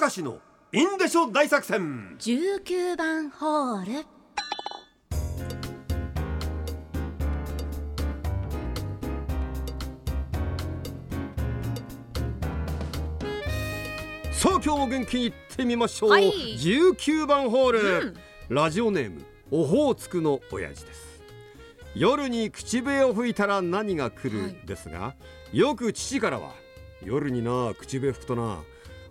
明石のインデショ大作戦。19番ホール。さあ今日も元気にいってみましょう、はい。19番ホール、うん。ラジオネームオホーツクの親父です。夜に口笛を吹いたら何が来はい。るですが、よく父からは夜にな口笛吹くとな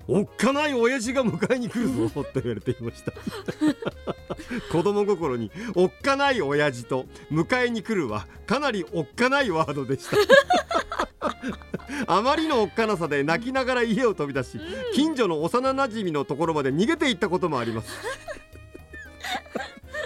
おっかない親父が迎えに来るぞと言われていました。子供心におっかない親父と迎えに来るはかなりおっかないワードでした。あまりのおっかなさで泣きながら家を飛び出し、近所の幼なじみのところまで逃げていったこともあります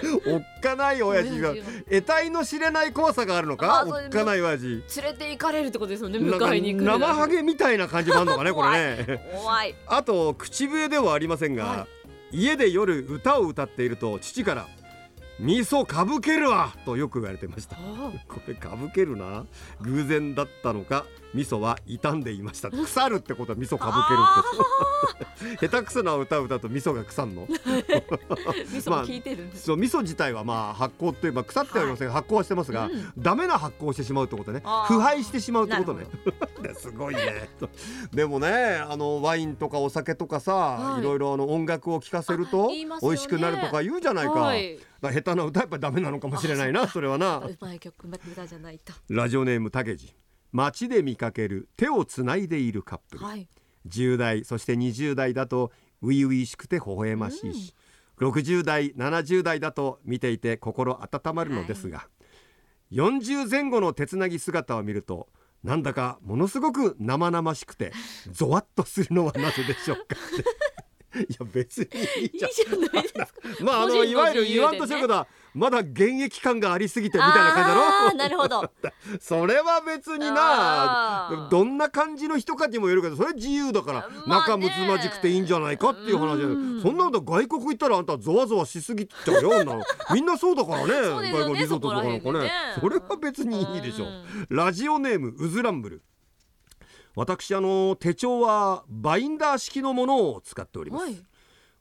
おっかない親父が得体の知れない怖さがあるのか？おっかない親父。連れて行かれるってことですよね迎えに来る生ハゲみたいな感じもあるのかねこれね。怖い。あと口笛ではありませんが、は家で夜歌を歌っていると父から「味噌かぶけるわ!」とよく言われてました。あこれかぶけるな。偶然だったのか味噌は傷んでいました。腐るってことは味噌かぶけるって 下手くそな歌を歌うと味噌が腐んの。味噌も効いてるんです、そう味噌自体はまあ発酵っていうまあ腐ってはいませんが、発酵はしてますが、うん。ダメな発酵をしてしまうってことね。腐敗してしまうってことねすごいね。でもねあのワインとかお酒とかさ、はい。い、ろいろあの音楽を聴かせるあとね。美味しくなるとか言うじゃないか,、はい。だから下手な歌やっぱりダメなのかもしれないな それはな。うまい曲無駄じゃないと。ラジオネームたけじ。街で見かける手をつないでいるカップル、はい。10代そして20代だと初々しくて微笑ましいし、60代70代だと見ていて心温まるのですが、40前後の手つなぎ姿を見るとなんだかものすごく生々しくて ゾワッとするのはなぜでしょうか。いや別にいいじゃないですか。まああののいわゆる言わんとしてることはまだ現役感がありすぎてみたいな感じだろ？なるほど。それは別になどんな感じの人かにもよるけどそれ自由だから、仲睦まじくていいんじゃないかっていう話でうん。そんなこと外国行ったらあんたゾワゾワしすぎちゃうよ みんなそうだからね外国リゾートとかなんかねね。それは別にいいでしょ。うん。ラジオネームウズランブル私あの手帳はバインダー式のものを使っております、はい。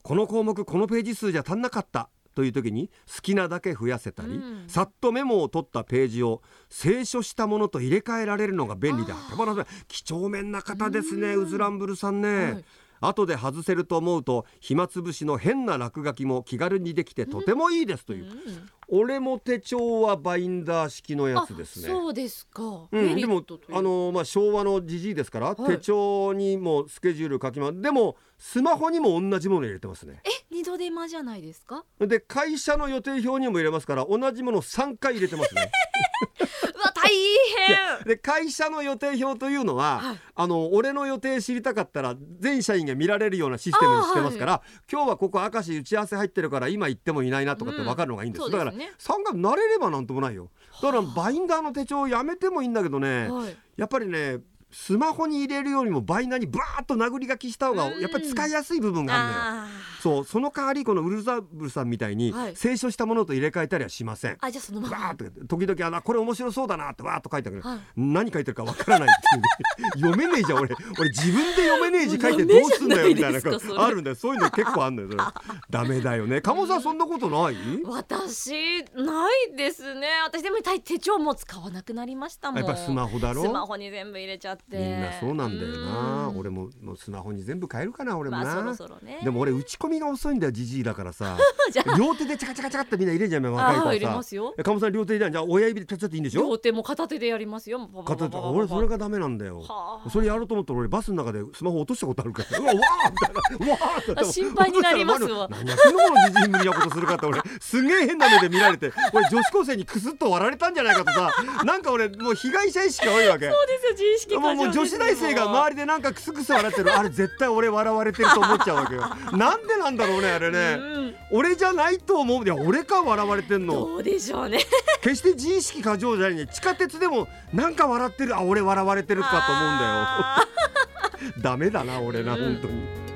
この項目このページ数じゃ足んなかったという時に好きなだけ増やせたり、うん。さっとメモを取ったページを清書したものと入れ替えられるのが便利だあー。手放せない几帳面な方ですねうん。ウズランブルさんね、はい後で外せると思うと暇つぶしの変な落書きも気軽にできてとてもいいですという、うん。俺も手帳はバインダー式のやつですね。あそうですか、うん、でもあのまあ昭和のじじいですから、はい。手帳にもスケジュール書きます。でもスマホにも同じもの入れてますね。え二度手間じゃないですか？で会社の予定表にも入れますから同じもの3回入れてますね で会社の予定表というのは、はい。あの俺の予定知りたかったら全社員が見られるようなシステムにしてますから、今日はここ明石打ち合わせ入ってるから今行ってもいないなとかって分かるのがいいんです,、うんだからそうですね。3回慣れればなんともないよ。だからバインダーの手帳やめてもいいんだけどね、はい。やっぱりねスマホに入れるよりもバインダーにバーッと殴り書きした方がうん。やっぱり使いやすい部分があるのよ。あそうその代わりこのウルザブルさんみたいにはい。清書したものと入れ替えたりはしません。ーあじゃあそのまま。バーッと時々あのこれ面白そうだなってわーっと書いてある。けど、はい。何書いてるかわからないっていう。ね読めねえじゃん俺。俺自分で読めねえ字書いてどうすんだよみたいな。あるんだよ。そういうの結構あるんだよそれ。ダメだよね。鴨さんそんなことない？私ないですね。私でも手手帳も使わなくなりましたもん。やっぱスマホだろ？スマホに全部入れちゃって。みんなそうなんだよな。うん。俺ももうスマホに全部変えるかな俺もな、まあそろそろね。でも俺打ち込みが遅いんだよじじいだからさ。両手でチャカチャカチャカってみんな入れんじゃん若いあー入れますよ。え鴨さん両手入れんじゃん親指でちゃちゃっていいんでしょ？両手も片手でやりますよ。片手。俺それがダメなんだよはあそれやろうと思ったら俺バスの中でスマホ落としたことあるからうわわーみたいなうわーってあ心配になりますわ何やってんのじじい無理なことするかって俺すげえ変な目で見られて俺女子高生にクスッと笑われたんじゃないかとさなんか俺もう被害者意識が多いわけそうですよ自意識もう女子大生が周りでなんかクスクス笑ってるあれ絶対俺笑われてると思っちゃうわけよなんでなんだろうねあれね、うん。俺じゃないと思う。いや俺か笑われてんの。どうでしょうね。決して自意識過剰じゃないね。地下鉄でもなんか笑ってる。あ俺笑われてるかと思うんだよ。あ ダメだな俺なうん本当に